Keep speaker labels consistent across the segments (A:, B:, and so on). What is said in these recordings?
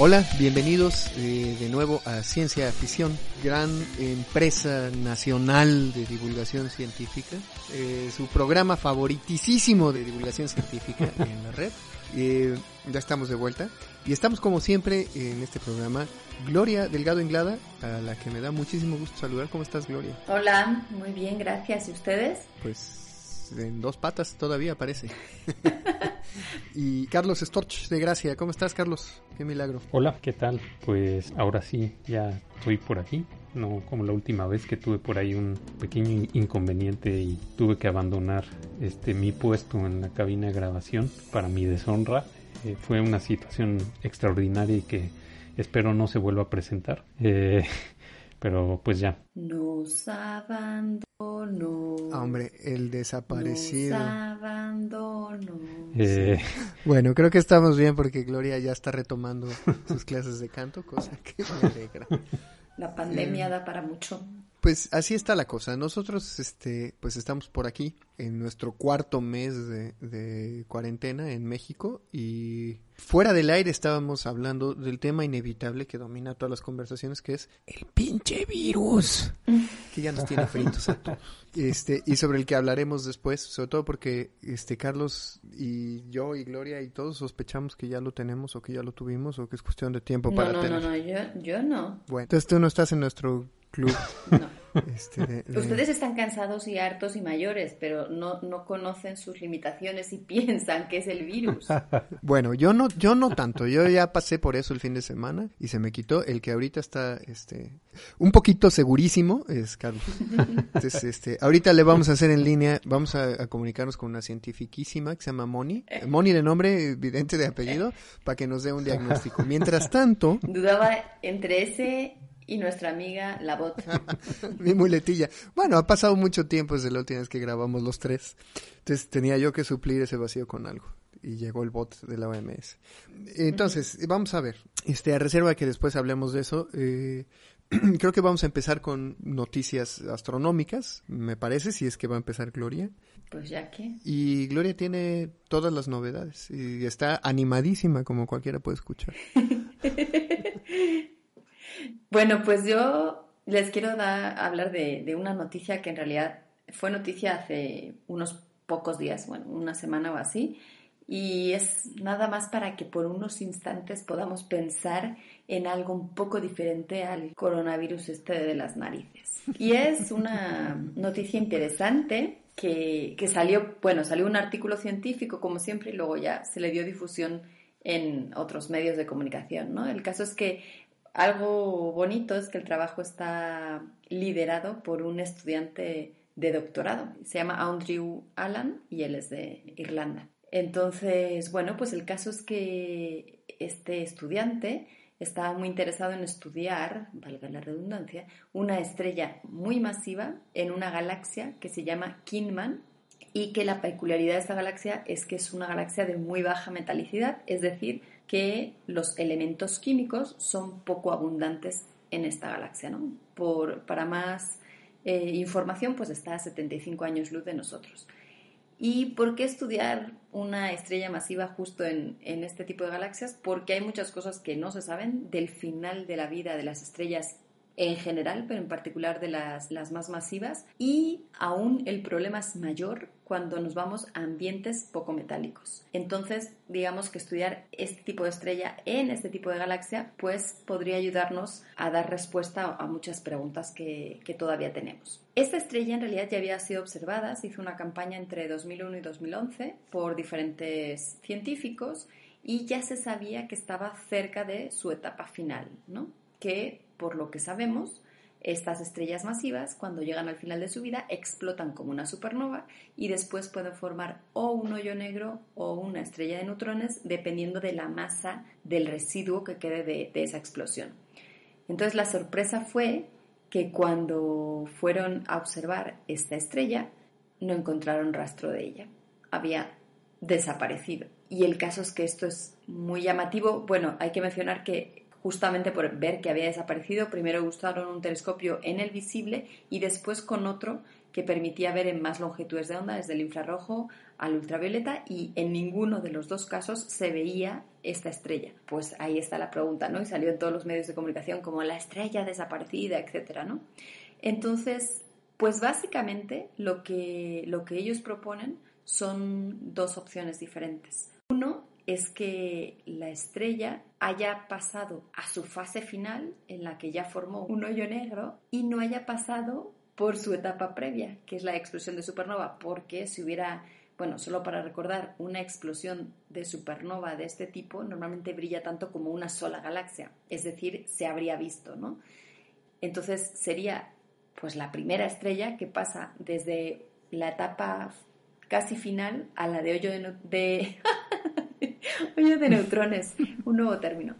A: Hola, bienvenidos eh, de nuevo a Ciencia Ficción, gran empresa nacional de divulgación científica, eh, su programa favoritísimo de divulgación científica en la red. Eh, ya estamos de vuelta y estamos como siempre en este programa. Gloria Delgado Inglada, a la que me da muchísimo gusto saludar. ¿Cómo estás, Gloria?
B: Hola, muy bien, gracias. ¿Y ustedes?
A: Pues en dos patas todavía parece. y Carlos Storch de Gracia. ¿Cómo estás, Carlos? Qué milagro.
C: Hola, ¿qué tal? Pues ahora sí, ya estoy por aquí. No como la última vez que tuve por ahí un pequeño inconveniente y tuve que abandonar este mi puesto en la cabina de grabación para mi deshonra. Eh, fue una situación extraordinaria y que espero no se vuelva a presentar. Eh, pero pues ya.
B: Nos abandonó.
A: Ah, hombre, el desaparecido.
B: Nos abandonó.
C: Eh,
A: Bueno, creo que estamos bien porque Gloria ya está retomando sus clases de canto, cosa que me alegra.
B: La pandemia
A: Eh,
B: da para mucho.
A: Pues así está la cosa. Nosotros, este, pues estamos por aquí en nuestro cuarto mes de, de cuarentena en México y fuera del aire estábamos hablando del tema inevitable que domina todas las conversaciones, que es el pinche virus, que ya nos tiene fritos a todos. Este, y sobre el que hablaremos después, sobre todo porque este Carlos y yo y Gloria y todos sospechamos que ya lo tenemos o que ya lo tuvimos o que es cuestión de tiempo
B: No,
A: para
B: no,
A: tener.
B: no, no, yo, yo no.
A: Bueno, entonces tú no estás en nuestro club.
B: no.
A: Este, de- de-
B: Ustedes están cansados y hartos y mayores, pero no, no conocen sus limitaciones y piensan que es el virus.
A: Bueno, yo no, yo no tanto. Yo ya pasé por eso el fin de semana y se me quitó. El que ahorita está, este, un poquito segurísimo es Carlos. Entonces, este, ahorita le vamos a hacer en línea, vamos a, a comunicarnos con una cientifiquísima que se llama Moni. Moni de nombre, evidente de apellido, para que nos dé un diagnóstico. Mientras tanto,
B: Dudaba entre ese y nuestra amiga la bot.
A: mi muletilla. Bueno, ha pasado mucho tiempo desde la última vez que grabamos los tres. Entonces tenía yo que suplir ese vacío con algo. Y llegó el bot de la OMS. Entonces, vamos a ver. Este, a reserva de que después hablemos de eso, eh, creo que vamos a empezar con noticias astronómicas, me parece, si es que va a empezar Gloria.
B: Pues ya que.
A: Y Gloria tiene todas las novedades y está animadísima como cualquiera puede escuchar.
B: Bueno, pues yo les quiero hablar de, de una noticia que en realidad fue noticia hace unos pocos días, bueno, una semana o así, y es nada más para que por unos instantes podamos pensar en algo un poco diferente al coronavirus este de las narices. Y es una noticia interesante que, que salió, bueno, salió un artículo científico como siempre y luego ya se le dio difusión en otros medios de comunicación, ¿no? El caso es que algo bonito es que el trabajo está liderado por un estudiante de doctorado. Se llama Andrew Allan y él es de Irlanda. Entonces, bueno, pues el caso es que este estudiante estaba muy interesado en estudiar, valga la redundancia, una estrella muy masiva en una galaxia que se llama Kinman y que la peculiaridad de esta galaxia es que es una galaxia de muy baja metalicidad, es decir, que los elementos químicos son poco abundantes en esta galaxia. ¿no? Por, para más eh, información, pues está a 75 años luz de nosotros. ¿Y por qué estudiar una estrella masiva justo en, en, este tipo de galaxias? Porque hay muchas cosas que no se saben del final de la vida de las estrellas en general, pero en particular de las, las más masivas. Y aún el problema es mayor cuando nos vamos a ambientes poco metálicos. Entonces, digamos que estudiar este tipo de estrella en este tipo de galaxia, pues podría ayudarnos a dar respuesta a muchas preguntas que, que todavía tenemos. Esta estrella en realidad ya había sido observada, se hizo una campaña entre 2001 y 2011 por diferentes científicos y ya se sabía que estaba cerca de su etapa final, ¿no? Que por lo que sabemos, estas estrellas masivas, cuando llegan al final de su vida, explotan como una supernova y después pueden formar o un hoyo negro o una estrella de neutrones, dependiendo de la masa del residuo que quede de, de esa explosión. Entonces la sorpresa fue que cuando fueron a observar esta estrella, no encontraron rastro de ella. Había desaparecido. Y el caso es que esto es muy llamativo. Bueno, hay que mencionar que justamente por ver que había desaparecido, primero usaron un telescopio en el visible y después con otro que permitía ver en más longitudes de onda, desde el infrarrojo al ultravioleta, y en ninguno de los dos casos se veía esta estrella. Pues ahí está la pregunta, ¿no? Y salió en todos los medios de comunicación como la estrella desaparecida, etcétera, ¿no? Entonces, pues básicamente lo que, lo que ellos proponen son dos opciones diferentes. Uno es que la estrella haya pasado a su fase final, en la que ya formó un hoyo negro, y no haya pasado por su etapa previa, que es la explosión de supernova, porque si hubiera, bueno, solo para recordar, una explosión de supernova de este tipo normalmente brilla tanto como una sola galaxia, es decir, se habría visto, ¿no? Entonces sería pues la primera estrella que pasa desde la etapa casi final a la de hoyo de, de hoyo de neutrones, un nuevo término,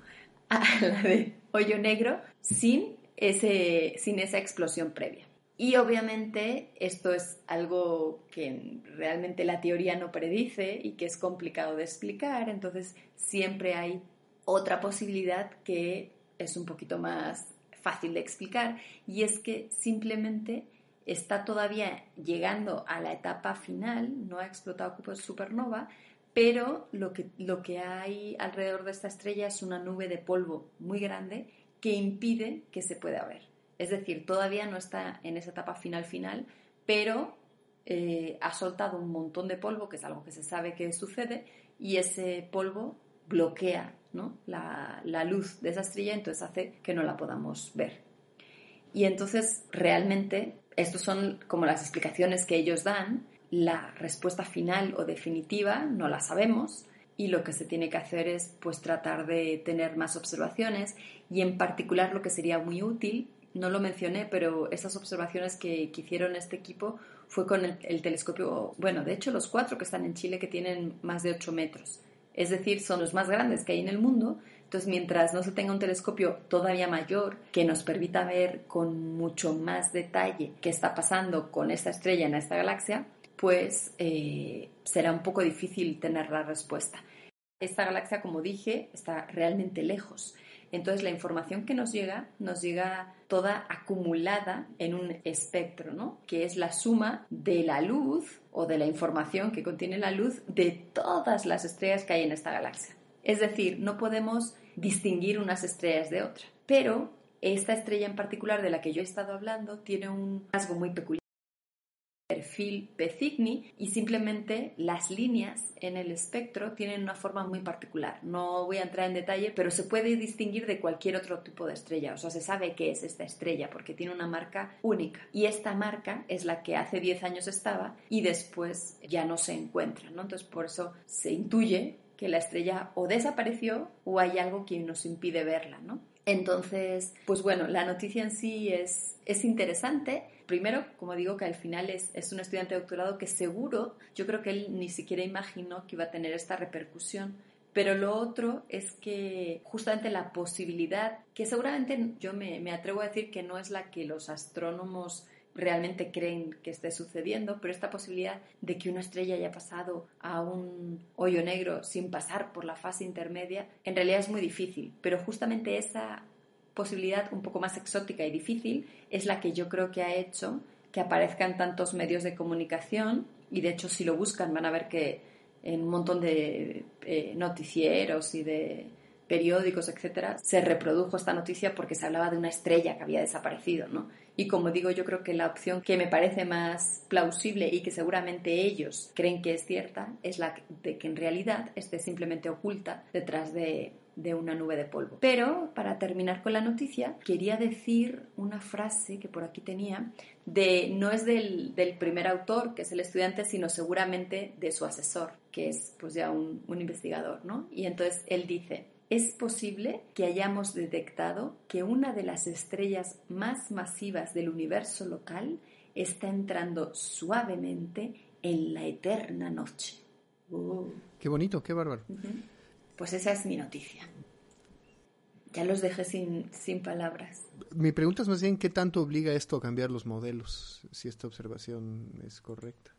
B: a la de hoyo negro sin, ese, sin esa explosión previa. Y obviamente esto es algo que realmente la teoría no predice y que es complicado de explicar, entonces siempre hay otra posibilidad que es un poquito más fácil de explicar y es que simplemente está todavía llegando a la etapa final, no ha explotado como supernova, pero lo que, lo que hay alrededor de esta estrella es una nube de polvo muy grande que impide que se pueda ver. Es decir, todavía no está en esa etapa final final, pero eh, ha soltado un montón de polvo, que es algo que se sabe que sucede, y ese polvo bloquea la, la luz de esa estrella, entonces hace que no la podamos ver. Y entonces, realmente, estas son como las explicaciones que ellos dan. La respuesta final o definitiva no la sabemos, y lo que se tiene que hacer es pues tratar de tener más observaciones y en particular lo que sería muy útil no lo mencioné, pero esas observaciones que, hicieron este equipo fue con el, telescopio, bueno, de hecho los cuatro que están en Chile que tienen más de 8 metros, es decir, son los más grandes que hay en el mundo. Entonces, mientras no se tenga un telescopio todavía mayor que nos permita ver con mucho más detalle qué está pasando con esta estrella en esta galaxia, pues eh, será un poco difícil tener la respuesta. Esta galaxia, como dije, está realmente lejos. Entonces la información que nos llega nos llega toda acumulada en un espectro, ¿no? Que es la suma de la luz o de la información que contiene la luz de todas las estrellas que hay en esta galaxia. Es decir, no podemos distinguir unas estrellas de otras. Pero esta estrella en particular de la que yo he estado hablando tiene un rasgo muy peculiar perfil Pecigni y simplemente las líneas en el espectro tienen una forma muy particular. No voy a entrar en detalle, pero se puede distinguir de cualquier otro tipo de estrella. O sea, se sabe qué es esta estrella porque tiene una marca única. Y esta marca es la que hace 10 años estaba y después ya no se encuentra, ¿no? Entonces, por eso se intuye que la estrella o desapareció o hay algo que nos impide verla, ¿no? Entonces, pues bueno, la noticia en sí es, es interesante. Primero, como digo, que al final es, un estudiante de doctorado que seguro, yo creo que él ni siquiera imaginó que iba a tener esta repercusión. Pero lo otro es que justamente la posibilidad, que seguramente yo me, me atrevo a decir que no es la que los astrónomos realmente creen que esté sucediendo, pero esta posibilidad de que una estrella haya pasado a un hoyo negro sin pasar por la fase intermedia, en realidad es muy difícil, pero justamente esa posibilidad un poco más exótica y difícil es la que yo creo que ha hecho que aparezcan tantos medios de comunicación y de hecho si lo buscan van a ver que en un montón de eh, noticieros y de periódicos, etcétera, se reprodujo esta noticia porque se hablaba de una estrella que había desaparecido, ¿no? Y como digo, yo creo que la opción que me parece más plausible y que seguramente ellos creen que es cierta es la de que en realidad esté simplemente oculta detrás de, de una nube de polvo. Pero para terminar con la noticia, quería decir una frase que por aquí tenía de no es del, del primer autor, que es el estudiante, sino seguramente de su asesor, que es pues ya un, un investigador, ¿no? Y entonces él dice, es posible que hayamos detectado que una de las estrellas más masivas del universo local está entrando suavemente en la eterna noche.
A: Oh. Qué bonito, qué bárbaro.
B: Pues esa es mi noticia. Ya los dejé sin, sin palabras.
A: Mi pregunta es más bien qué tanto obliga esto a cambiar los modelos, si esta observación es correcta.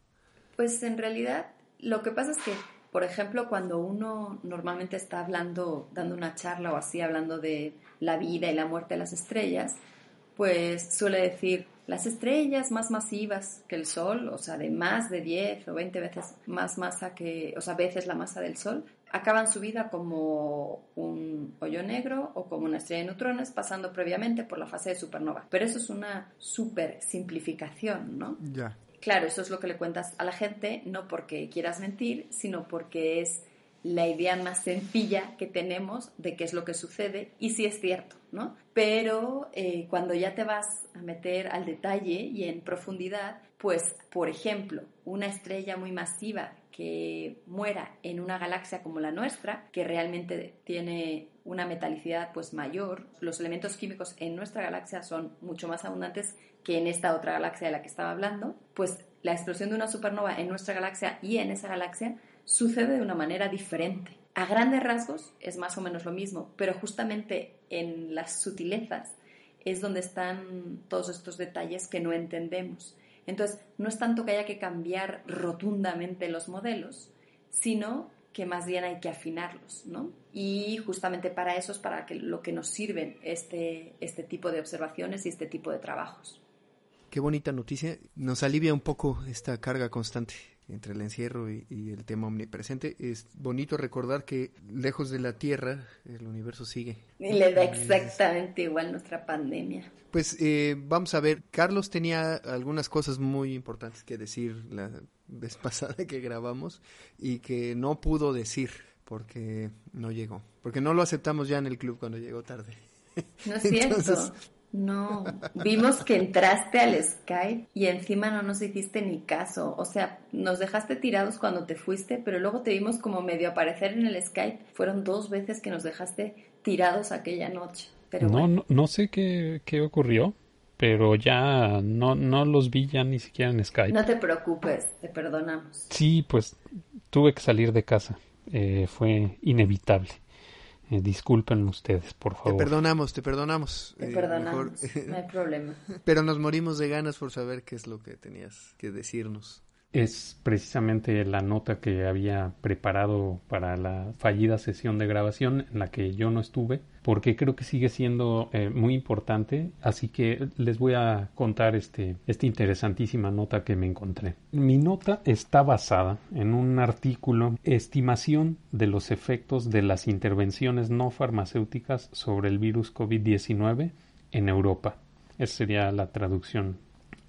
B: Pues en realidad lo que pasa es que por ejemplo, cuando uno normalmente está hablando, dando una charla o así, hablando de la vida y la muerte de las estrellas, pues suele decir las estrellas más masivas que el Sol, o sea, de más de 10 o 20 veces más masa que, o sea, veces la masa del Sol, acaban su vida como un hoyo negro o como una estrella de neutrones pasando previamente por la fase de supernova. Pero eso es una super simplificación, ¿no?
A: Ya.
B: Claro, eso es lo que le cuentas a la gente, no porque quieras mentir, sino porque es la idea más sencilla que tenemos de qué es lo que sucede y sí es cierto, ¿no? Pero eh, cuando ya te vas a meter al detalle y en profundidad, pues, por ejemplo, una estrella muy masiva que muera en una galaxia como la nuestra, que realmente tiene una metalicidad pues mayor, los elementos químicos en nuestra galaxia son mucho más abundantes que en esta otra galaxia de la que estaba hablando, pues la explosión de una supernova en nuestra galaxia y en esa galaxia sucede de una manera diferente. A grandes rasgos es más o menos lo mismo, pero justamente en las sutilezas es donde están todos estos detalles que no entendemos. Entonces, no es tanto que haya que cambiar rotundamente los modelos, sino que más bien hay que afinarlos, ¿no? Y justamente para eso es para que, lo que nos sirven este, este tipo de observaciones y este tipo de trabajos.
A: Qué bonita noticia. Nos alivia un poco esta carga constante entre el encierro y, el tema omnipresente. Es bonito recordar que lejos de la Tierra el universo sigue.
B: Y le da exactamente igual nuestra pandemia.
A: Pues eh, vamos a ver, Carlos tenía algunas cosas muy importantes que decir la vez pasada que grabamos y que no pudo decir porque no llegó, porque no lo aceptamos ya en el club cuando llegó tarde.
B: No es cierto. No, vimos que entraste al Skype y encima no nos hiciste ni caso. O sea, nos dejaste tirados cuando te fuiste, pero luego te vimos como medio aparecer en el Skype. Fueron dos veces que nos dejaste tirados aquella noche. Pero
C: no, no, sé qué, qué ocurrió, pero ya no, no los vi ya ni siquiera en Skype.
B: No te preocupes, te perdonamos.
C: Sí, pues tuve que salir de casa. Eh, fue inevitable. Eh, disculpen ustedes, por favor.
A: Te perdonamos, te perdonamos.
B: Te eh, perdonamos, no hay problema.
A: Pero nos morimos de ganas por saber qué es lo que tenías que decirnos
C: es precisamente la nota que había preparado para la fallida sesión de grabación en la que yo no estuve, porque creo que sigue siendo eh, muy importante, así que les voy a contar este, esta interesantísima nota que me encontré. Mi nota está basada en un artículo Estimación de los efectos de las intervenciones no farmacéuticas sobre el virus COVID-19 en Europa. Esa sería la traducción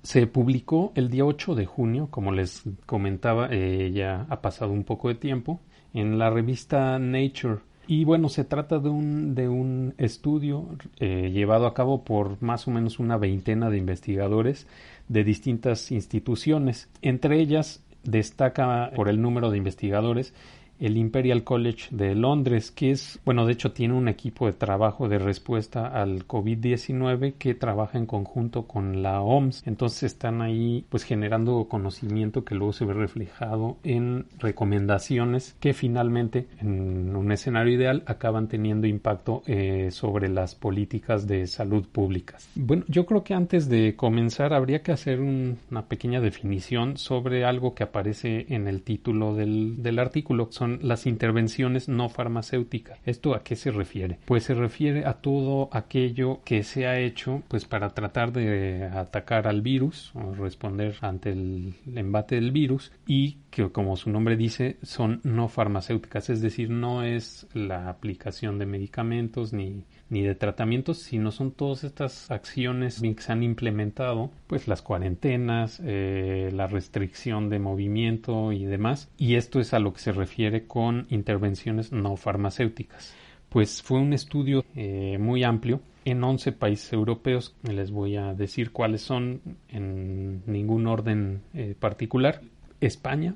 C: se publicó el día 8 de junio, como les comentaba, eh, ya ha pasado un poco de tiempo, en la revista Nature. Y bueno, se trata de un, de un estudio eh, llevado a cabo por más o menos una veintena de investigadores de distintas instituciones. Entre ellas destaca por el número de investigadores el Imperial College de Londres, que es, bueno, de hecho tiene un equipo de trabajo de respuesta al COVID-19 que trabaja en conjunto con la OMS. Entonces están ahí pues generando conocimiento que luego se ve reflejado en recomendaciones que finalmente en un escenario ideal acaban teniendo impacto eh, sobre las políticas de salud públicas. Bueno, yo creo que antes de comenzar habría que hacer una pequeña definición sobre algo que aparece en el título del, del artículo. Son las intervenciones no farmacéuticas. ¿Esto a qué se refiere? Pues se refiere a todo aquello que se ha hecho pues para tratar de atacar al virus o responder ante el embate del virus y que como su nombre dice son no farmacéuticas, es decir, no es la aplicación de medicamentos ni ni de tratamientos, sino son todas estas acciones que se han implementado, pues las cuarentenas, eh, la restricción de movimiento y demás. Y esto es a lo que se refiere con intervenciones no farmacéuticas. Pues fue un estudio eh, muy amplio en 11 países europeos. Les voy a decir cuáles son en ningún orden eh, particular. España,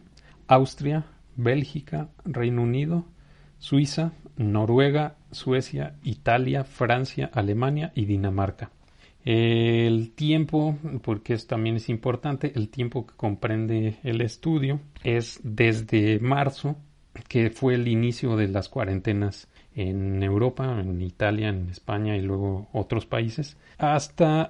C: Austria, Bélgica, Reino Unido, Suiza, Noruega, Suecia, Italia, Francia, Alemania y Dinamarca. El tiempo, porque esto también es importante, el tiempo que comprende el estudio es desde marzo, que fue el inicio de las cuarentenas en Europa, en Italia, en España y luego otros países, hasta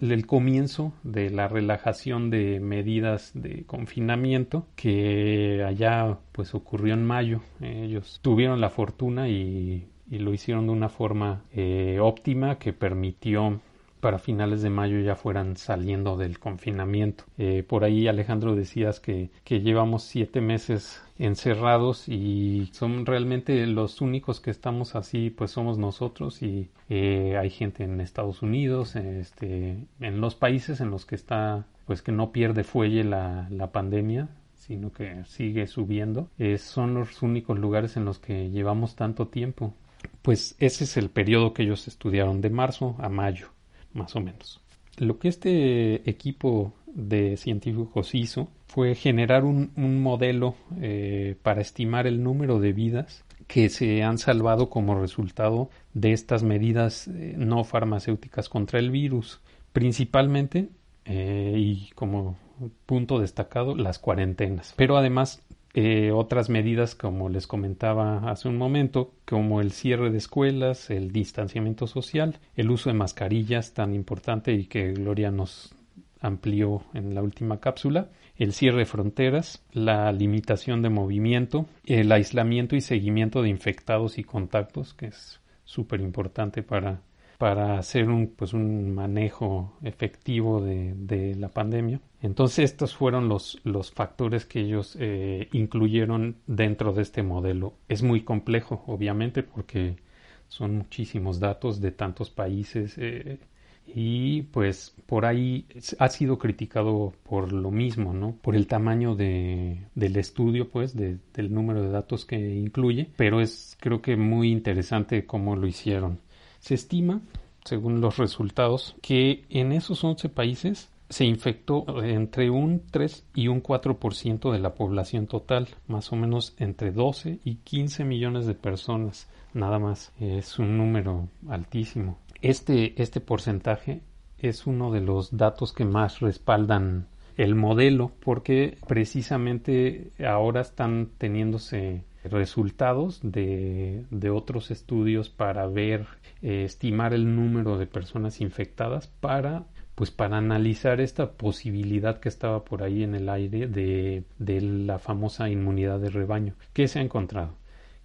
C: el comienzo de la relajación de medidas de confinamiento que allá pues ocurrió en mayo. Ellos tuvieron la fortuna y, lo hicieron de una forma eh, óptima que permitió para finales de mayo ya fueran saliendo del confinamiento. Eh, por ahí Alejandro decías que, que llevamos siete meses encerrados y son realmente los únicos que estamos así pues somos nosotros y eh, hay gente en Estados Unidos este en los países en los que está pues que no pierde fuelle la, pandemia sino que sigue subiendo eh, son los únicos lugares en los que llevamos tanto tiempo pues ese es el periodo que ellos estudiaron de marzo a mayo más o menos. Lo que este equipo de científicos hizo fue generar un, modelo eh, para estimar el número de vidas que se han salvado como resultado de estas medidas eh, no farmacéuticas contra el virus, principalmente eh, y como punto destacado las cuarentenas, pero además otras medidas como les comentaba hace un momento, como el cierre de escuelas, el distanciamiento social, el uso de mascarillas tan importante y que Gloria nos amplió en la última cápsula, el cierre de fronteras, la limitación de movimiento, el aislamiento y seguimiento de infectados y contactos, que es súper importante para, para hacer un, pues un manejo efectivo de, la pandemia. Entonces estos fueron los, los factores que ellos eh, incluyeron dentro de este modelo. Es muy complejo, obviamente, porque son muchísimos datos de tantos países. Eh, y pues por ahí ha sido criticado por lo mismo, ¿no? Por el tamaño de, del estudio, pues, del número de datos que incluye, pero es creo que muy interesante cómo lo hicieron. Se estima, según los resultados, que en esos 11 países se infectó entre un 3 y un 4% de la población total, más o menos entre 12 y 15 millones de personas, nada más. Es un número altísimo. Este, este porcentaje es uno de los datos que más respaldan el modelo porque precisamente ahora están teniéndose resultados de, de otros estudios para ver, eh, estimar el número de personas infectadas para pues para analizar esta posibilidad que estaba por ahí en el aire de, de la famosa inmunidad de rebaño. ¿Qué se ha encontrado?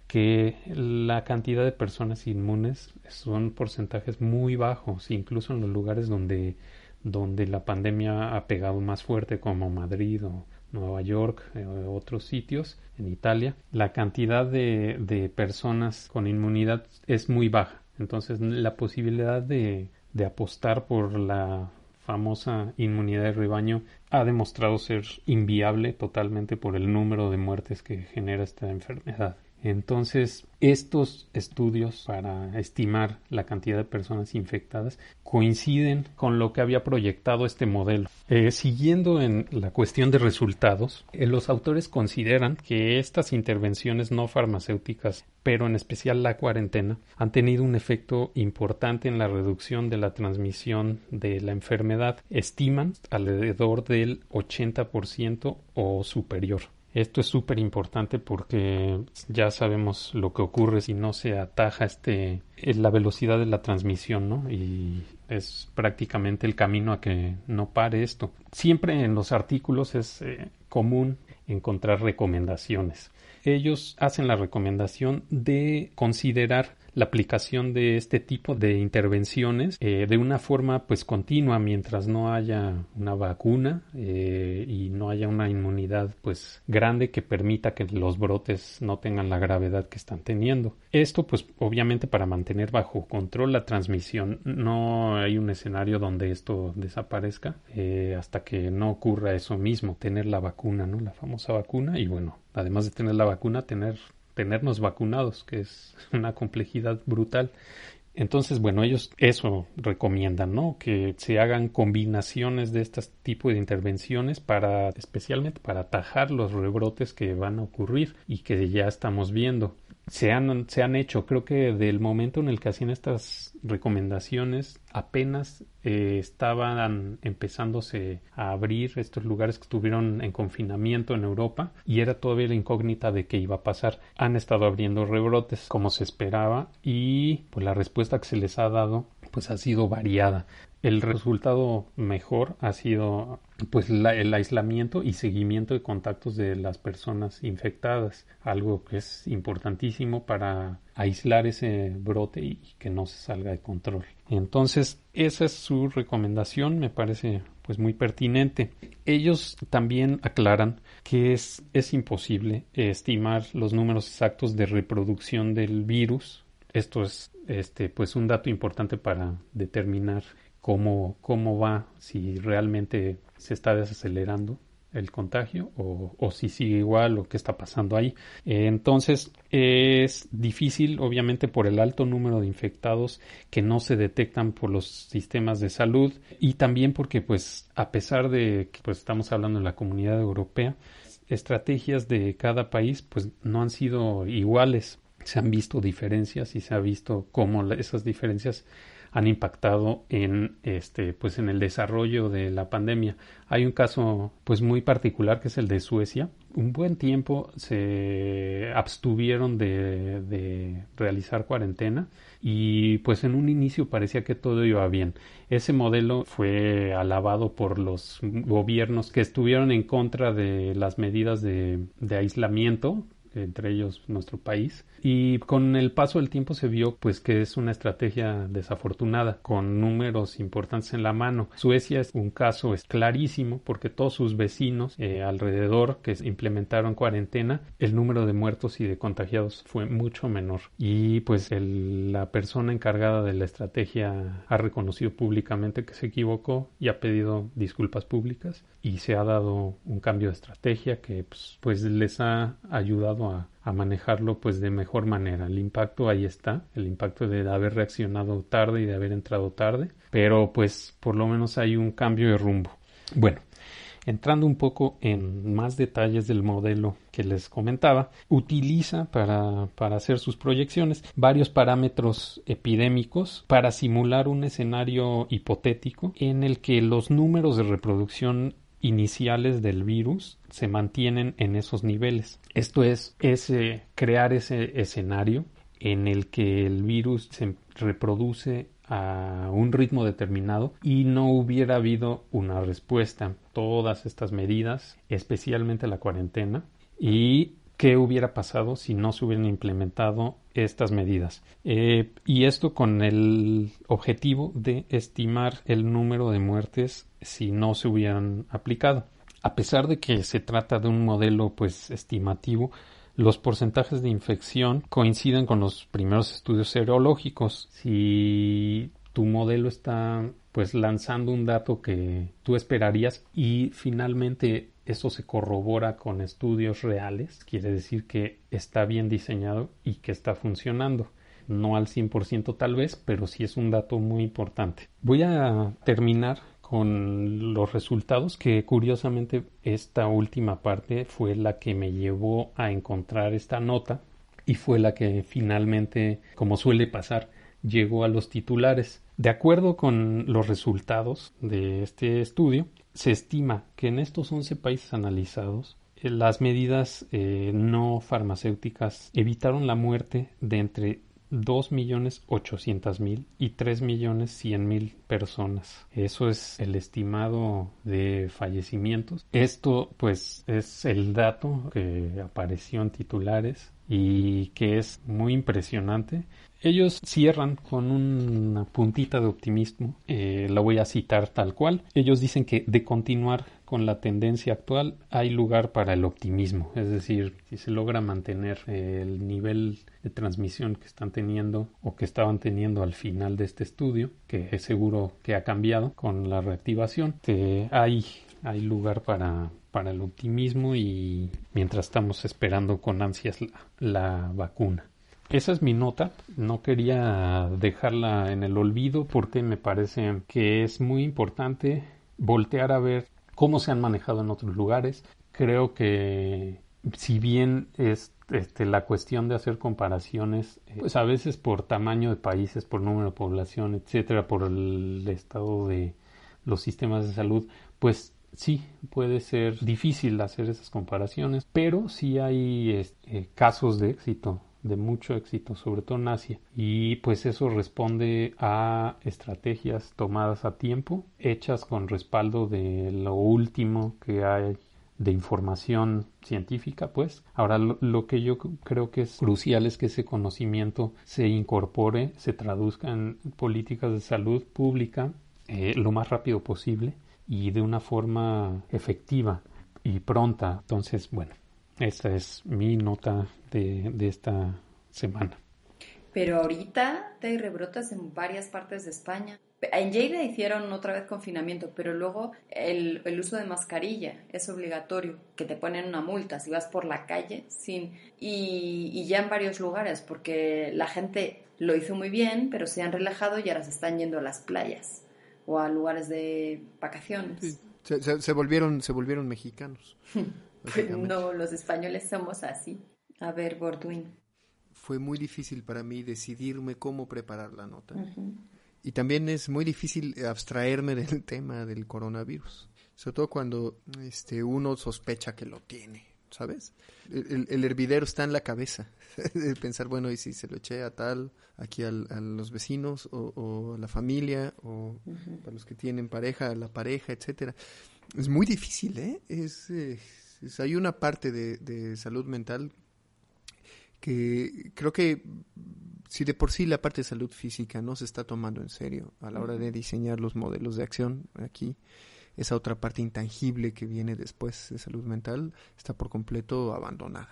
C: que la cantidad de personas inmunes son porcentajes muy bajos, incluso en los lugares donde, donde la pandemia ha pegado más fuerte, como Madrid o Nueva York eh, otros sitios en Italia, la cantidad de, de personas con inmunidad es muy baja. Entonces, la posibilidad de, apostar por la famosa inmunidad de rebaño ha demostrado ser inviable totalmente por el número de muertes que genera esta enfermedad. Entonces, estos estudios para estimar la cantidad de personas infectadas coinciden con lo que había proyectado este modelo. Eh, siguiendo en la cuestión de resultados, eh, los autores consideran que estas intervenciones no farmacéuticas, pero en especial la cuarentena, han tenido un efecto importante en la reducción de la transmisión de la enfermedad. Estiman alrededor del 80% o superior. Esto es súper importante porque ya sabemos lo que ocurre si no se ataja este eh, la velocidad de la transmisión, ¿no? Y es prácticamente el camino a que no pare esto. Siempre en los artículos es eh, común encontrar recomendaciones. Ellos hacen la recomendación de considerar la aplicación de este tipo de intervenciones eh, de una forma pues continua mientras no haya una vacuna eh, y no haya una inmunidad pues grande que permita que los brotes no tengan la gravedad que están teniendo. Esto pues obviamente para mantener bajo control la transmisión no hay un escenario donde esto desaparezca eh, hasta que no ocurra eso mismo, tener la vacuna, ¿no? La famosa vacuna y bueno, además de tener la vacuna, tener tenernos vacunados, que es una complejidad brutal. Entonces, bueno, ellos eso recomiendan, ¿no? Que se hagan combinaciones de este tipo de intervenciones para, especialmente para atajar los rebrotes que van a ocurrir y que ya estamos viendo se han, se han hecho. Creo que del momento en el que hacían estas recomendaciones, apenas eh, estaban empezándose a abrir estos lugares que estuvieron en confinamiento en Europa y era todavía la incógnita de qué iba a pasar. Han estado abriendo rebrotes como se esperaba y pues la respuesta que se les ha dado pues ha sido variada. El resultado mejor ha sido pues el aislamiento y seguimiento de contactos de las personas infectadas, algo que es importantísimo para aislar ese brote y que no se salga de control. Entonces, esa es su recomendación, me parece pues muy pertinente. Ellos también aclaran que es, es imposible estimar los números exactos de reproducción del virus. Esto es este pues un dato importante para determinar cómo, cómo va, si realmente se está desacelerando el contagio o, o, si sigue igual o qué está pasando ahí. Entonces es difícil, obviamente, por el alto número de infectados que no se detectan por los sistemas de salud y también porque, pues, a pesar de que pues, estamos hablando de la comunidad europea, estrategias de cada país pues no han sido iguales. Se han visto diferencias y se ha visto cómo esas diferencias han impactado en este pues en el desarrollo de la pandemia. Hay un caso pues muy particular que es el de Suecia. Un buen tiempo se abstuvieron de, de realizar cuarentena y pues en un inicio parecía que todo iba bien. Ese modelo fue alabado por los gobiernos que estuvieron en contra de las medidas de, de aislamiento entre ellos nuestro país. Y con el paso del tiempo se vio pues que es una estrategia desafortunada, con números importantes en la mano. Suecia es un caso es clarísimo porque todos sus vecinos eh, alrededor que implementaron cuarentena, el número de muertos y de contagiados fue mucho menor. Y pues la persona encargada de la estrategia ha reconocido públicamente que se equivocó y ha pedido disculpas públicas y se ha dado un cambio de estrategia que pues, pues les ha ayudado a, a, manejarlo pues de mejor manera. El impacto ahí está, el impacto de haber reaccionado tarde y de haber entrado tarde, pero pues por lo menos hay un cambio de rumbo. Bueno, entrando un poco en más detalles del modelo que les comentaba, utiliza para, para, hacer sus proyecciones varios parámetros epidémicos para simular un escenario hipotético en el que los números de reproducción iniciales del virus se mantienen en esos niveles. Esto es, crear ese escenario en el que el virus se reproduce a un ritmo determinado y no hubiera habido una respuesta. Todas estas medidas, especialmente la cuarentena, y qué hubiera pasado si no se hubieran implementado estas medidas. Eh, y esto con el objetivo de estimar el número de muertes si no se hubieran aplicado. A pesar de que se trata de un modelo pues estimativo, los porcentajes de infección coinciden con los primeros estudios serológicos. Si tu modelo está pues lanzando un dato que tú esperarías y finalmente eso se corrobora con estudios reales, quiere decir que está bien diseñado y que está funcionando. No al 100% tal vez, pero sí es un dato muy importante. Voy a terminar con los resultados que curiosamente esta última parte fue la que me llevó a encontrar esta nota y fue la que finalmente, como suele pasar, llegó a los titulares. De acuerdo con los resultados de este estudio, se estima que en estos 11 países analizados eh, las medidas eh, no farmacéuticas evitaron la muerte de entre 2.800.000 y 3.100.000 personas. Eso es el estimado de fallecimientos. Esto pues es el dato que apareció en titulares y que es muy impresionante ellos cierran con una puntita de optimismo, eh, la voy a citar tal cual. Ellos dicen que de continuar con la tendencia actual hay lugar para el optimismo, es decir, si se logra mantener el nivel de transmisión que están teniendo o que estaban teniendo al final de este estudio, que es seguro que ha cambiado con la reactivación, hay, hay lugar para, para el optimismo y mientras estamos esperando con ansias la vacuna. Esa es mi nota. No quería dejarla en el olvido porque me parece que es muy importante voltear a ver cómo se han manejado en otros lugares. Creo que si bien es este, la cuestión de hacer comparaciones, eh, pues a veces por tamaño de países, por número de población, etcétera, por el estado de los sistemas de salud, pues sí puede ser difícil hacer esas comparaciones, pero sí hay este, casos de éxito de mucho éxito, sobre todo en Asia. Y pues eso responde a estrategias tomadas a tiempo, hechas con respaldo de lo último que hay de información científica, pues. Ahora, lo, que yo creo que es crucial es que ese conocimiento se incorpore, se traduzca en políticas de salud pública eh, lo más rápido posible y de una forma efectiva y pronta. Entonces, bueno, esta es mi nota de, de esta semana.
B: Pero ahorita hay rebrotas en varias partes de España. En Lleida hicieron otra vez confinamiento, pero luego el, el, uso de mascarilla es obligatorio, que te ponen una multa si vas por la calle sin y, y ya en varios lugares, porque la gente lo hizo muy bien, pero se han relajado y ahora se están yendo a las playas o a lugares de vacaciones.
A: Se, se, volvieron, se volvieron mexicanos.
B: no, los españoles somos así. A ver, Borduin.
A: Fue muy difícil para mí decidirme cómo preparar la nota. Y también es muy difícil abstraerme del tema del coronavirus. Sobre todo cuando este, uno sospecha que lo tiene, ¿sabes? El, hervidero está en la cabeza. de pensar, bueno, ¿y si se lo eché a tal, aquí a los vecinos o, a la familia o a los que tienen pareja, a la pareja, etcétera? Es muy difícil, ¿eh? Es, hay una parte de, de salud mental que creo que si de por sí la parte de salud física no se está tomando en serio a la hora de diseñar los modelos de acción aquí, esa otra parte intangible que viene después de salud mental está por completo abandonada.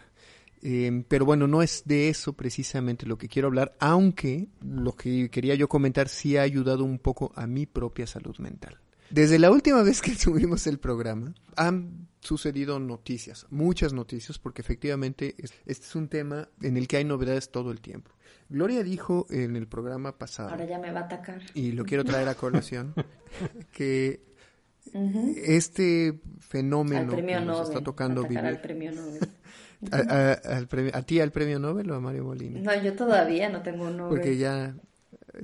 A: Eh, pero bueno, no es de eso precisamente lo que quiero hablar, aunque lo que quería yo comentar sí ha ayudado un poco a mi propia salud mental. Desde la última vez que subimos el programa, han sucedido noticias, muchas noticias, porque efectivamente este es un tema en el que hay novedades todo el tiempo. Gloria dijo en el programa pasado.
B: Ahora ya me va a atacar.
A: Y lo quiero traer a colación, que este fenómeno
B: que
A: nos está tocando vivir.
B: Al premio Nobel.
A: a, ti al premio Nobel o a Mario Molina?
B: No, yo todavía no tengo un Nobel.
A: Porque ya.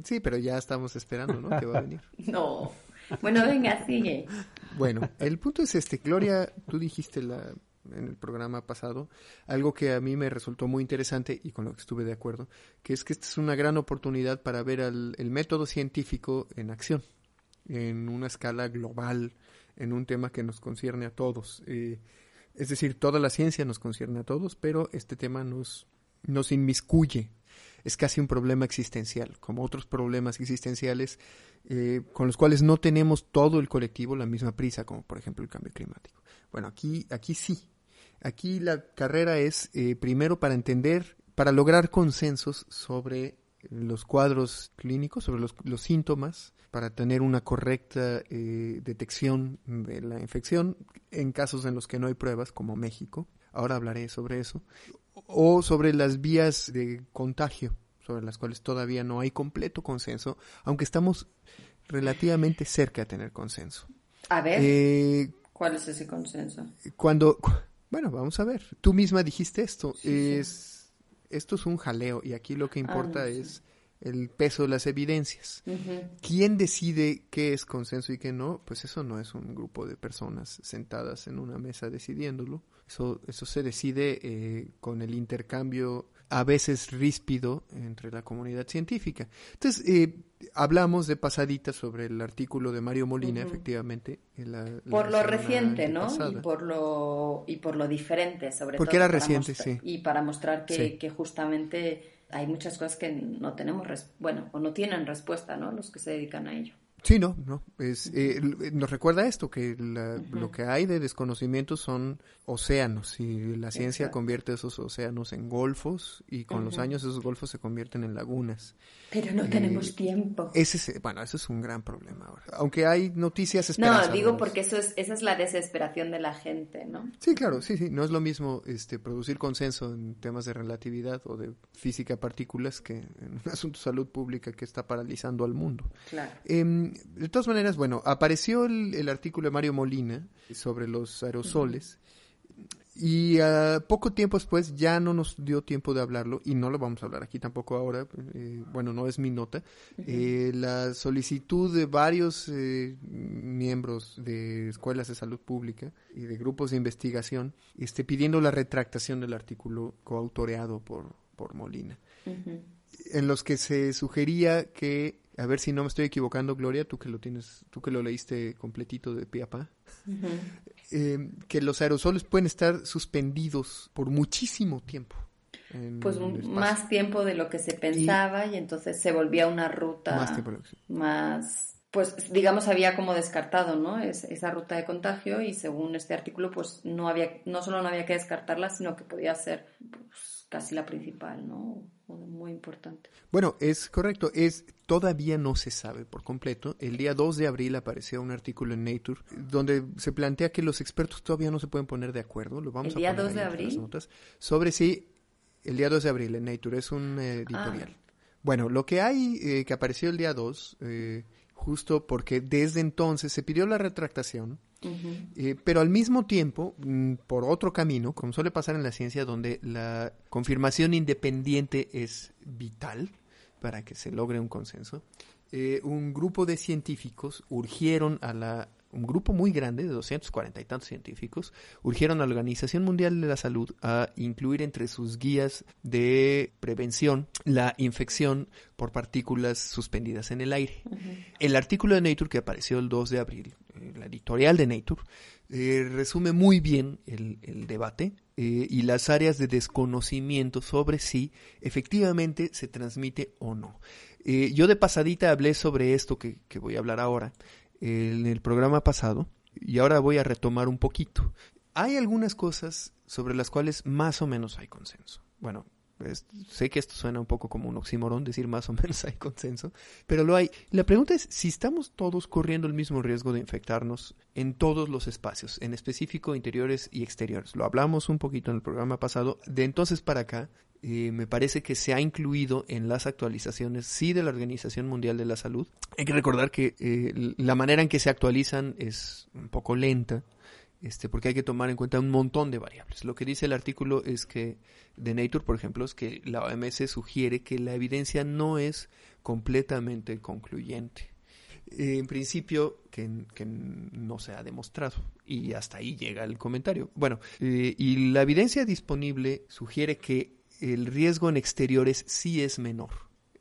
A: Sí, pero ya estamos esperando, ¿no? Que va a venir.
B: no. Bueno, venga, sigue.
A: Bueno, el punto es este. Gloria, tú dijiste la, en el programa pasado algo que a mí me resultó muy interesante y con lo que estuve de acuerdo, que es que esta es una gran oportunidad para ver el método científico en acción, en una escala global, en un tema que nos concierne a todos. Eh, es decir, toda la ciencia nos concierne a todos, pero este tema nos, nos inmiscuye. Es casi un problema existencial, como otros problemas existenciales eh, con los cuales no tenemos todo el colectivo la misma prisa, como por ejemplo el cambio climático. Bueno, aquí, aquí sí. Aquí la carrera es eh, primero para entender, para lograr consensos sobre los cuadros clínicos, sobre los, los síntomas, para tener una correcta eh, detección de la infección en casos en los que no hay pruebas, como México. Ahora hablaré sobre eso. O sobre las vías de contagio sobre las cuales todavía no hay completo consenso, aunque estamos relativamente cerca de tener consenso.
B: A ver, eh, ¿cuál es ese consenso?
A: Cuando, bueno, vamos a ver. Tú misma dijiste esto. es, Esto es un jaleo y aquí lo que ah, importa es el peso de las evidencias. ¿Quién decide qué es consenso y qué no? Pues eso no es un grupo de personas sentadas en una mesa decidiéndolo. Eso, eso se decide eh, con el intercambio a veces ríspido entre la comunidad científica. Entonces, eh, hablamos de pasadita sobre el artículo de Mario Molina, efectivamente.
B: por lo reciente, ¿no? Y por lo, y por lo diferente, sobre
A: Porque era reciente, sí.
B: Y para mostrar que, que justamente hay muchas cosas que no tenemos, bueno, o no tienen respuesta, ¿no? Los que se dedican a ello.
A: Sí, no, no. Es, eh, nos recuerda esto, que lo que hay de desconocimiento son océanos y la ciencia convierte esos océanos en golfos y con los años esos golfos se convierten en lagunas.
B: Pero no tenemos tiempo.
A: Ese bueno, eso es un gran problema ahora. Aunque hay noticias
B: No, digo porque eso es, esa es la desesperación de la gente, ¿no?
A: Sí, claro, sí, sí. No es lo mismo este, producir consenso en temas de relatividad o de física partículas que en un asunto de salud pública que está paralizando al mundo.
B: Claro.
A: Em, de todas maneras, bueno, apareció el, artículo de Mario Molina sobre los aerosoles. Y uh, poco tiempo después ya no nos dio tiempo de hablarlo y no lo vamos a hablar aquí tampoco ahora, eh, bueno, no es mi nota. Eh, la solicitud de varios eh, miembros de escuelas de salud pública y de grupos de investigación este, pidiendo la retractación del artículo coautoreado por, por Molina, en los que se sugería que, a ver si no me estoy equivocando, Gloria, tú que lo tienes, tú que lo leíste completito de pie a pa, eh, que los aerosoles pueden estar suspendidos por muchísimo tiempo.
B: Pues más tiempo de lo que se pensaba y, entonces se volvía una ruta más, tiempo más pues digamos había como descartado no es, esa ruta de contagio y según este artículo pues no había no solo no había que descartarla sino que podía ser pues, casi la principal no muy importante.
A: Bueno es correcto es todavía no se sabe por completo. El día 2 de abril apareció un artículo en Nature donde se plantea que los expertos todavía no se pueden poner de acuerdo lo vamos
B: el día 2 de abril
A: notas, sobre si el día 2 de abril en Nature es un editorial ah. bueno lo que hay eh, que apareció el día 2 eh, justo porque desde entonces se pidió la retractación, eh, pero al mismo tiempo, mm, por otro camino, como suele pasar en la ciencia, donde la confirmación independiente es vital para que se logre un consenso, eh, un grupo de científicos urgieron a la un grupo muy grande de 240 y tantos científicos urgieron a la Organización Mundial de la Salud a incluir entre sus guías de prevención la infección por partículas suspendidas en el aire. El artículo de Nature que apareció el 2 de abril, la editorial de Nature, eh, resume muy bien el, debate eh, y las áreas de desconocimiento sobre si efectivamente se transmite o no. yo de pasadita hablé sobre esto que voy a hablar ahora, en el programa pasado y ahora voy a retomar un poquito. Hay algunas cosas sobre las cuales más o menos hay consenso. Bueno, sé que esto suena un poco como un oxímoron decir más o menos hay consenso, pero lo hay. La pregunta es si estamos todos corriendo el mismo riesgo de infectarnos en todos los espacios, en específico interiores y exteriores. Lo hablamos un poquito en el programa pasado. De entonces para acá, eh, me parece que se ha incluido en las actualizaciones, sí, de la Organización Mundial de la Salud. Hay que recordar que eh, la manera en que se actualizan es un poco lenta, este, porque hay que tomar en cuenta un montón de variables. Lo que dice el artículo es que de Nature, por ejemplo, es que la OMS sugiere que la evidencia no es completamente concluyente. Eh, en principio, que, no se ha demostrado. Y hasta ahí llega el comentario. Bueno, y la evidencia disponible sugiere que el riesgo en exteriores sí es menor,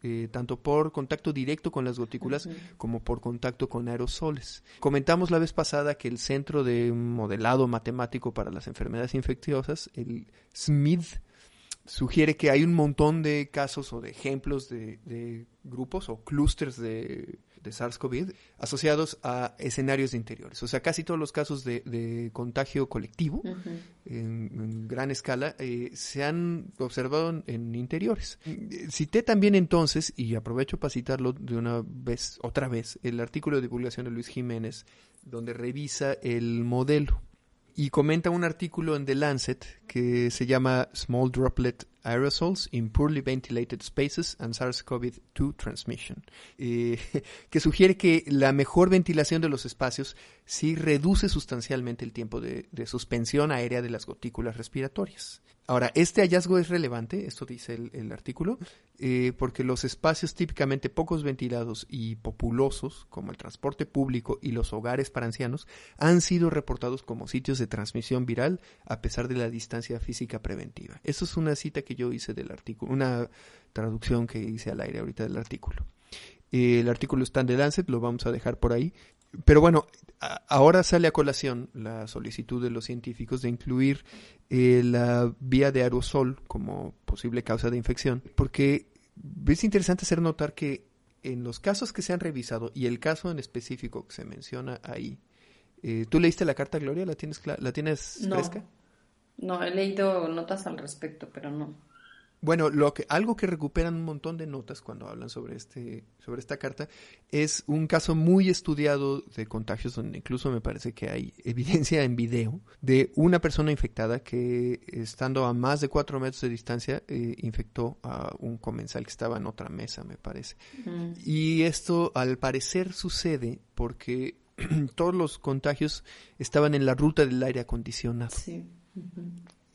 A: eh, tanto por contacto directo con las gotículas como por contacto con aerosoles. Comentamos la vez pasada que el Centro de Modelado Matemático para las Enfermedades Infecciosas, el SMID, sugiere que hay un montón de casos o de ejemplos de, grupos o clústeres de, SARS-CoV asociados a escenarios de interiores. O sea, casi todos los casos de, contagio colectivo en, gran escala eh, se han observado en, interiores. Cité también entonces, y aprovecho para citarlo de una vez, otra vez, el artículo de divulgación de Luis Jiménez, donde revisa el modelo y comenta un artículo en The Lancet que se llama Small Droplet Aerosols in Poorly Ventilated Spaces and SARS-CoV-2 Transmission, eh, que sugiere que la mejor ventilación de los espacios sí reduce sustancialmente el tiempo de, suspensión aérea de las gotículas respiratorias. Ahora, este hallazgo es relevante, esto dice el, artículo, eh, porque los espacios típicamente pocos ventilados y populosos, como el transporte público y los hogares para ancianos, han sido reportados como sitios de transmisión viral a pesar de la distancia física preventiva. Eso es una cita que yo hice del artículo, una traducción que hice al aire ahorita del artículo. el artículo está en The Lancet, lo vamos a dejar por ahí. Pero bueno, ahora sale a colación la solicitud de los científicos de incluir eh, la vía de aerosol como posible causa de infección, porque es interesante hacer notar que en los casos que se han revisado y el caso en específico que se menciona ahí, eh, ¿tú leíste la carta, Gloria? ¿La tienes, la tienes fresca?
B: No, he leído notas al respecto, pero no.
A: Bueno, lo que, algo que recuperan un montón de notas cuando hablan sobre, este, sobre esta carta es un caso muy estudiado de contagios donde incluso me parece que hay evidencia en video de una persona infectada que estando a más de cuatro metros de distancia eh, infectó a un comensal que estaba en otra mesa, me parece. Y esto al parecer sucede porque todos los contagios estaban en la ruta del aire acondicionado. Sí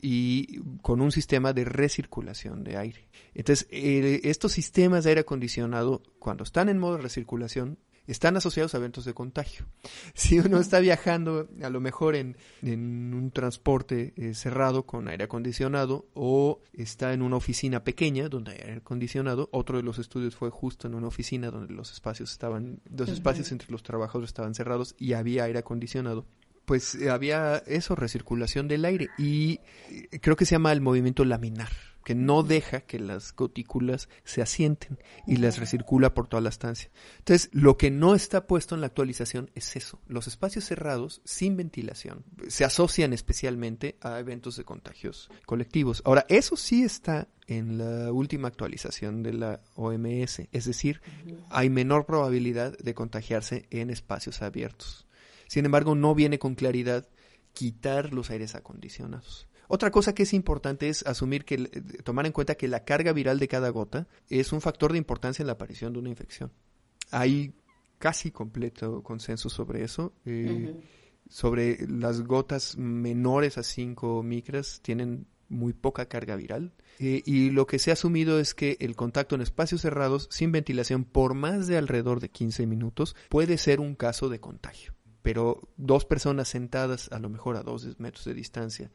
A: y con un sistema de recirculación de aire. Entonces, estos sistemas de aire acondicionado, cuando están en modo de recirculación, están asociados a eventos de contagio. Si uno está viajando a lo mejor en, un transporte eh, cerrado con aire acondicionado o está en una oficina pequeña donde hay aire acondicionado, otro de los estudios fue justo en una oficina donde los espacios estaban, los espacios entre los trabajadores estaban cerrados y había aire acondicionado pues eh, había eso, recirculación del aire y eh, creo que se llama el movimiento laminar que no deja que las gotículas se asienten y las recircula por toda la estancia. Entonces, lo que no está puesto en la actualización es eso. Los espacios cerrados, sin ventilación, se asocian especialmente a eventos de contagios colectivos. Ahora, eso sí está en la última actualización de la OMS, es decir, hay menor probabilidad de contagiarse en espacios abiertos. Sin embargo, no viene con claridad quitar los aires acondicionados. Otra cosa que es importante es asumir que, tomar en cuenta que la carga viral de cada gota es un factor de importancia en la aparición de una infección. Hay casi completo consenso sobre eso. Eh, sobre las gotas menores a 5 micras tienen muy poca carga viral. Eh, y lo que se ha asumido es que el contacto en espacios cerrados sin ventilación por más de alrededor de 15 minutos puede ser un caso de contagio. Pero dos personas sentadas a lo mejor a dos metros de distancia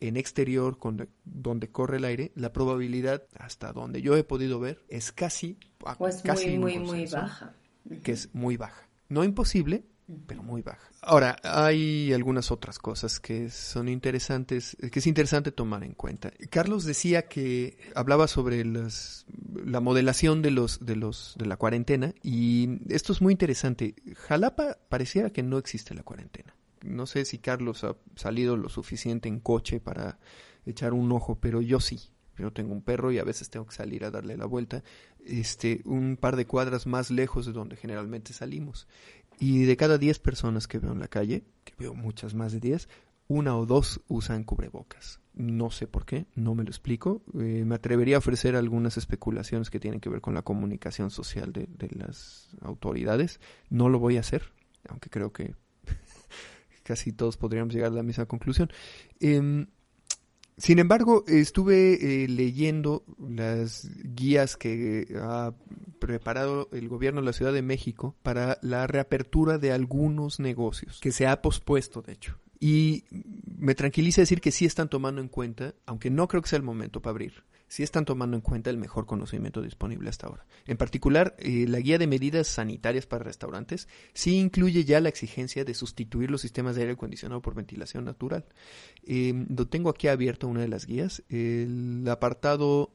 A: en exterior con, donde corre el aire, la probabilidad, hasta donde yo he podido ver, es casi,
B: pues
A: casi
B: muy, muy, muy baja.
A: Que es muy baja. No imposible, pero muy baja. Ahora, hay algunas otras cosas que son interesantes, que es interesante tomar en cuenta. Carlos decía que hablaba sobre las, la modelación de los, de los, de la cuarentena y esto es muy interesante. Jalapa pareciera que no existe la cuarentena no sé si Carlos ha salido lo suficiente en coche para echar un ojo, pero yo sí. Yo tengo un perro y a veces tengo que salir a darle la vuelta, este, un par de cuadras más lejos de donde generalmente salimos. Y de cada 10 personas que veo en la calle, que veo muchas más de 10, una o dos usan cubrebocas. No sé por qué, no me lo explico. Eh, me atrevería a ofrecer algunas especulaciones que tienen que ver con la comunicación social de las autoridades. No lo voy a hacer, aunque creo que casi todos podríamos llegar a la misma conclusión. Em, sin embargo, estuve eh, leyendo las guías que ha preparado el gobierno de la Ciudad de México para la reapertura de algunos negocios, que se ha pospuesto, de hecho. Y me tranquiliza decir que sí están tomando en cuenta, aunque no creo que sea el momento para abrir, sí están tomando en cuenta el mejor conocimiento disponible hasta ahora. En particular, eh, la guía de medidas sanitarias para restaurantes sí incluye ya la exigencia de sustituir los sistemas de aire acondicionado por ventilación natural. Eh, lo tengo aquí abierto una de las guías. El apartado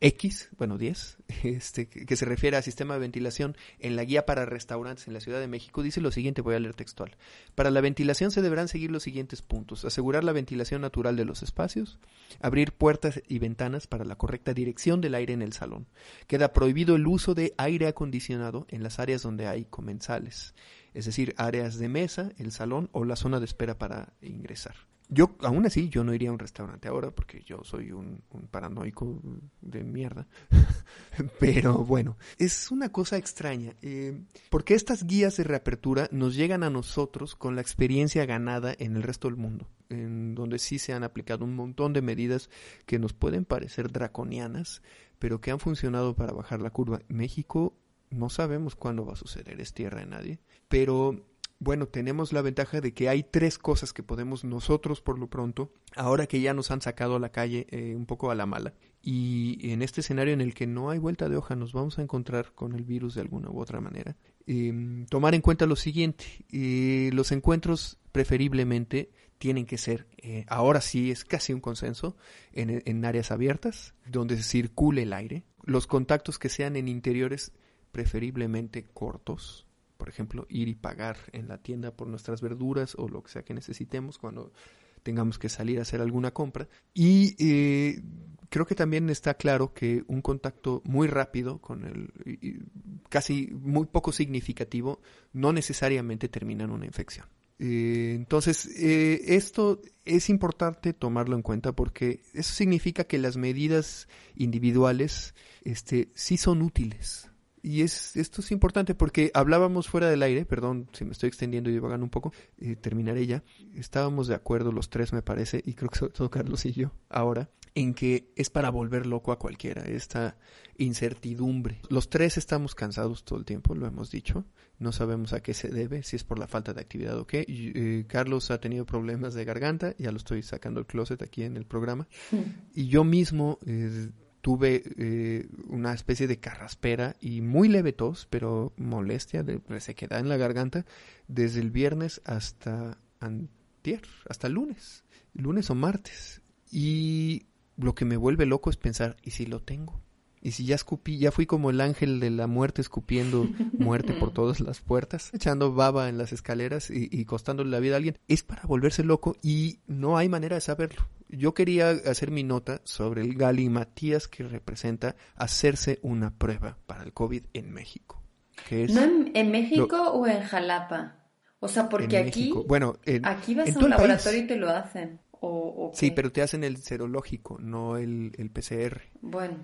A: X, bueno 10, este, que se refiere al sistema de ventilación en la guía para restaurantes en la Ciudad de México, dice lo siguiente, voy a leer textual. Para la ventilación se deberán seguir los siguientes puntos. Asegurar la ventilación natural de los espacios, abrir puertas y ventanas para la correcta dirección del aire en el salón. Queda prohibido el uso de aire acondicionado en las áreas donde hay comensales, es decir, áreas de mesa, el salón o la zona de espera para ingresar. Yo, aún así, yo no iría a un restaurante ahora porque yo soy un, paranoico de mierda. Pero bueno, es una cosa extraña. Eh, porque estas guías de reapertura nos llegan a nosotros con la experiencia ganada en el resto del mundo, en donde sí se han aplicado un montón de medidas que nos pueden parecer draconianas, pero que han funcionado para bajar la curva. México no sabemos cuándo va a suceder, es tierra de nadie. Pero bueno, tenemos la ventaja de que hay tres cosas que podemos nosotros por lo pronto, ahora que ya nos han sacado a la calle eh, un poco a la mala, y en este escenario en el que no hay vuelta de hoja, nos vamos a encontrar con el virus de alguna u otra manera. Em, tomar en cuenta lo siguiente, eh, los encuentros preferiblemente tienen que ser, eh, ahora sí es casi un consenso, en, en áreas abiertas, donde circule el aire, los contactos que sean en interiores preferiblemente cortos, por ejemplo, ir y pagar en la tienda por nuestras verduras o lo que sea que necesitemos cuando tengamos que salir a hacer alguna compra. Y eh, creo que también está claro que un contacto muy rápido con el casi muy poco significativo no necesariamente termina en una infección. Eh, entonces, eh, esto es importante tomarlo en cuenta porque eso significa que las medidas individuales este, sí son útiles. Y es, esto es importante porque hablábamos fuera del aire, perdón si me estoy extendiendo y divagando un poco, eh, terminaré ya. Estábamos de acuerdo los tres, me parece, y creo que sobre todo Carlos y yo, ahora, en que es para volver loco a cualquiera, esta incertidumbre. Los tres estamos cansados todo el tiempo, lo hemos dicho, no sabemos a qué se debe, si es por la falta de actividad o qué. Eh, Carlos ha tenido problemas de garganta, ya lo estoy sacando el closet aquí en el programa, y yo mismo eh, tuve eh, una especie de carraspera y muy leve tos, pero molestia, de queda en la garganta, desde el viernes hasta antier, hasta lunes, lunes o martes. Y lo que me vuelve loco es pensar, ¿y si lo tengo? Y si ya escupí, ya fui como el ángel de la muerte escupiendo muerte por todas las puertas, echando baba en las escaleras y, y costándole la vida a alguien, es para volverse loco y no hay manera de saberlo. Yo quería hacer mi nota sobre el galimatías que representa hacerse una prueba para el COVID en México.
B: Que es ¿No en, México o en Jalapa? O sea, porque aquí,
A: bueno,
B: aquí vas a un laboratorio y te lo hacen.
A: sí, pero te hacen el serológico, no el, el PCR.
B: Bueno.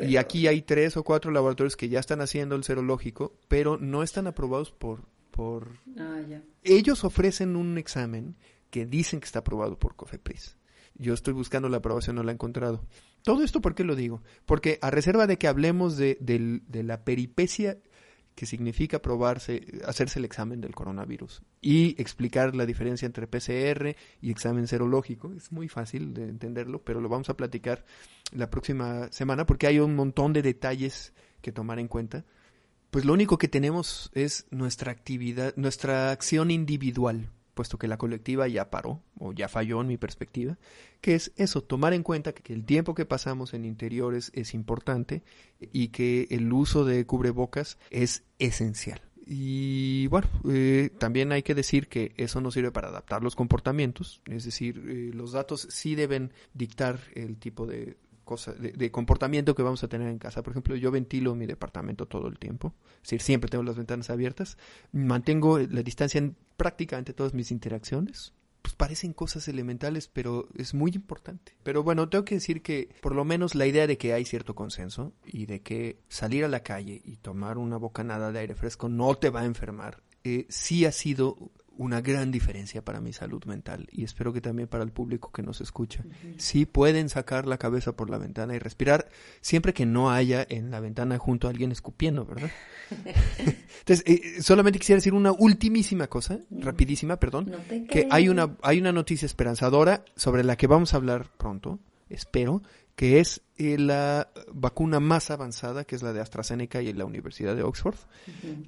A: Y aquí hay tres o cuatro laboratorios que ya están haciendo el serológico, pero no están aprobados por... por...
B: Ah, ya.
A: Ellos ofrecen un examen que dicen que está aprobado por COFEPRIS. Yo estoy buscando la aprobación, no la he encontrado. Todo esto, ¿por qué lo digo? Porque a reserva de que hablemos de, de la peripecia que significa probarse, hacerse el examen del coronavirus y explicar la diferencia entre PCR y examen serológico. Es muy fácil de entenderlo, pero lo vamos a platicar la próxima semana porque hay un montón de detalles que tomar en cuenta. Pues lo único que tenemos es nuestra actividad, nuestra acción individual puesto que la colectiva ya paró o ya falló en mi perspectiva, que es eso, tomar en cuenta que el tiempo que pasamos en interiores es importante y que el uso de cubrebocas es esencial. Y bueno, eh, también hay que decir que eso no sirve para adaptar los comportamientos, es decir, eh, los datos sí deben dictar el tipo de de, comportamiento que vamos a tener en casa. Por ejemplo, yo ventilo mi departamento todo el tiempo, es decir, siempre tengo las ventanas abiertas, mantengo la distancia en prácticamente todas mis interacciones. Pues parecen cosas elementales, pero es muy importante. Pero bueno, tengo que decir que por lo menos la idea de que hay cierto consenso y de que salir a la calle y tomar una bocanada de aire fresco no te va a enfermar, eh, sí ha sido una gran diferencia para mi salud mental y espero que también para el público que nos escucha. Sí pueden sacar la cabeza por la ventana y respirar siempre que no haya en la ventana junto a alguien escupiendo, ¿verdad? Entonces, eh, solamente quisiera decir una ultimísima cosa, rapidísima, perdón, que hay una, hay una noticia esperanzadora sobre la que vamos a hablar pronto, espero, que es eh, la vacuna más avanzada, que es la de AstraZeneca y la Universidad de Oxford,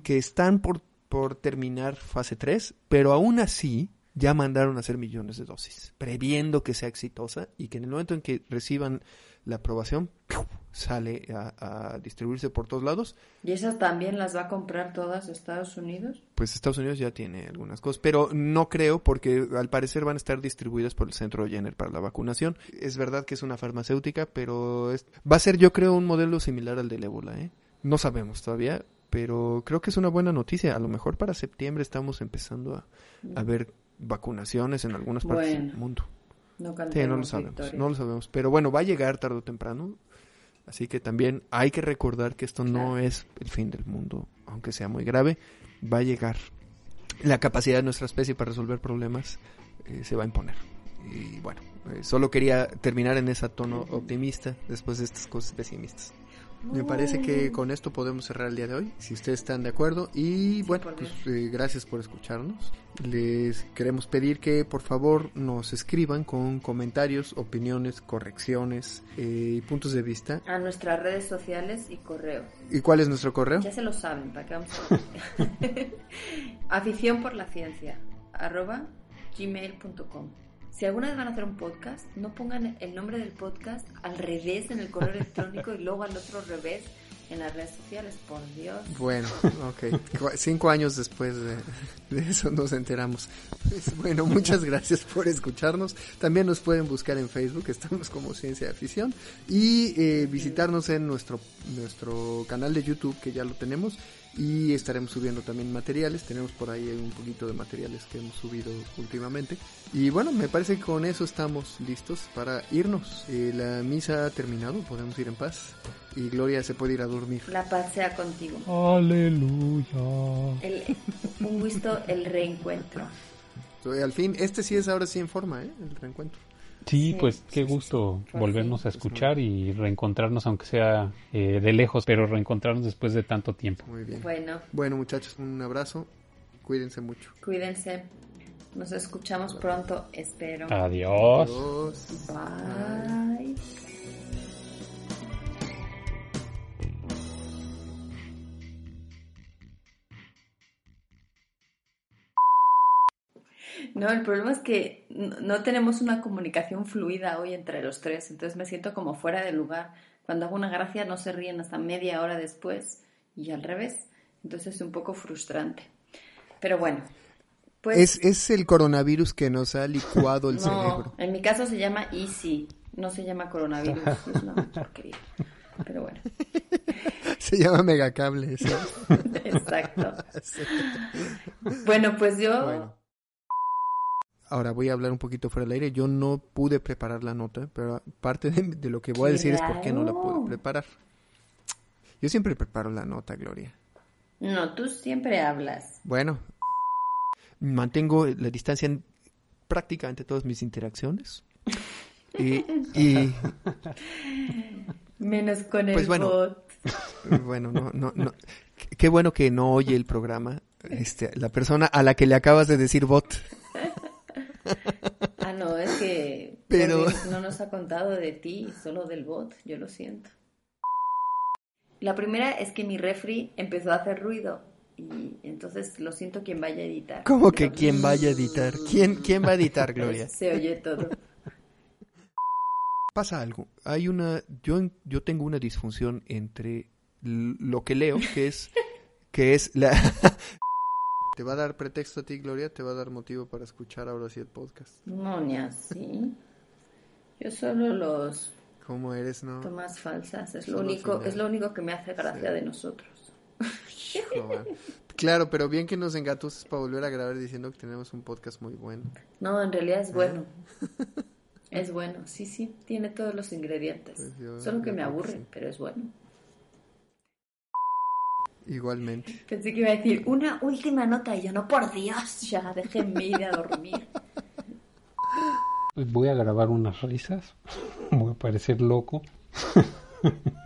A: que están por por terminar fase 3, pero aún así ya mandaron a hacer millones de dosis, previendo que sea exitosa y que en el momento en que reciban la aprobación, sale a, distribuirse por todos lados.
B: ¿Y esas también las va a comprar todas Estados Unidos?
A: Pues Estados Unidos ya tiene algunas cosas, pero no creo porque al parecer van a estar distribuidas por el centro Jenner para la vacunación. Es verdad que es una farmacéutica, pero va a ser yo creo un modelo similar al del ébola, ¿eh? No sabemos todavía, pero creo que es una buena noticia. A lo mejor para septiembre estamos empezando a, a ver vacunaciones en algunas partes del mundo.
B: No,
A: no lo sabemos, no lo sabemos. Pero bueno, va a llegar tarde o temprano. Así que también hay que recordar que esto no es el fin del mundo, aunque sea muy grave, va a llegar. La capacidad de nuestra especie para resolver problemas eh, se va a imponer. Y bueno, eh, solo quería terminar en ese tono optimista después de estas cosas pesimistas. Me parece que con esto podemos cerrar el día de hoy, si ustedes están de acuerdo. Y bueno, pues eh, gracias por escucharnos. Les queremos pedir que por favor nos escriban con comentarios, opiniones, correcciones eh, y puntos de vista.
B: A nuestras redes sociales y correo.
A: ¿Y cuál es nuestro correo?
B: Ya se lo saben, para qué vamos a... Afición por la ciencia, arroba gmail.com. Si alguna vez van a hacer un podcast, no pongan el nombre del podcast al revés en el correo electrónico y luego al otro revés en las redes sociales, por Dios.
A: Bueno, ok. Cinco años después de, eso nos enteramos. Pues, bueno, muchas gracias por escucharnos. También nos pueden buscar en Facebook, estamos como Ciencia de Afición, y eh, visitarnos en nuestro, nuestro canal de YouTube, que ya lo tenemos y estaremos subiendo también materiales. Tenemos por ahí un poquito de materiales que hemos subido últimamente. Y bueno, me parece que con eso estamos listos para irnos. Eh, la misa ha terminado, podemos ir en paz. Y Gloria se puede ir a dormir.
B: La paz sea contigo.
C: Aleluya.
B: un gusto el reencuentro.
A: al fin, este sí es ahora sí en forma, ¿eh? el reencuentro.
C: Sí,
B: Sí,
C: pues qué
B: sí, sí,
C: gusto volvernos a escuchar y reencontrarnos, aunque sea eh, de lejos, pero reencontrarnos después de tanto tiempo.
A: Muy bien.
B: Bueno,
A: Bueno, muchachos, un abrazo. Cuídense mucho.
B: cuídense. Nos escuchamos pronto, espero.
C: Adiós.
A: Adiós.
B: Bye. No, el problema es que no tenemos una comunicación fluida hoy entre los tres, entonces me siento como fuera de lugar. Cuando hago una gracia no se ríen hasta media hora después y al revés, entonces es un poco frustrante. Pero bueno, pues
A: Es, es el coronavirus que nos ha licuado el
B: no,
A: cerebro.
B: en mi caso se llama Easy, no se llama coronavirus, es una porquería. Pero bueno,
A: Se llama megacable. ¿sí?
B: exacto. Bueno, pues yo
A: Bueno. Ahora voy a hablar un poquito fuera del aire. Yo no pude preparar la nota, pero parte de, de lo que voy a decir es por qué no la pude preparar. Yo siempre preparo la nota, Gloria.
B: no, tú siempre hablas.
A: Bueno, mantengo la distancia en prácticamente todas mis interacciones. Y, y,
B: Menos con el
A: Pues bueno.
B: bot.
A: bueno, no, no, no. Qué bueno que no oye el programa. Este, la persona a la que le acabas de decir bot.
B: Ah, no, es que
A: Pero-
B: no nos ha contado de ti, solo del bot, yo lo siento. La primera es que mi refri empezó a hacer ruido y entonces lo siento quien vaya a editar.
A: ¿Cómo que quién vaya a editar? ¿Quién, quién va a editar, Gloria?
B: Se oye todo.
A: Pasa algo. Hay una, yo, yo tengo una disfunción entre lo que leo, que es, que es la. ¿Te va a dar pretexto a ti, Gloria? ¿Te va a dar motivo para escuchar ahora sí el podcast?
B: No, ni así. Yo solo los
A: ¿Cómo eres, no?
B: tomas falsas. Es lo único,
A: final.
B: es lo único que me hace gracia
A: Sí.
B: de nosotros.
A: Claro, pero bien que nos engatuses para volver a grabar diciendo que tenemos un podcast muy bueno.
B: No, en realidad es bueno. Es bueno, sí, sí, tiene todos los ingredientes.
A: Pues
B: Solo que me
A: que
B: aburre,
A: sí.
B: pero es bueno.
A: Igualmente.
B: Pensé que iba a decir una última nota y yo, no, por Dios, ya déjenme ir a dormir.
C: Voy a grabar unas risas. Voy a parecer loco.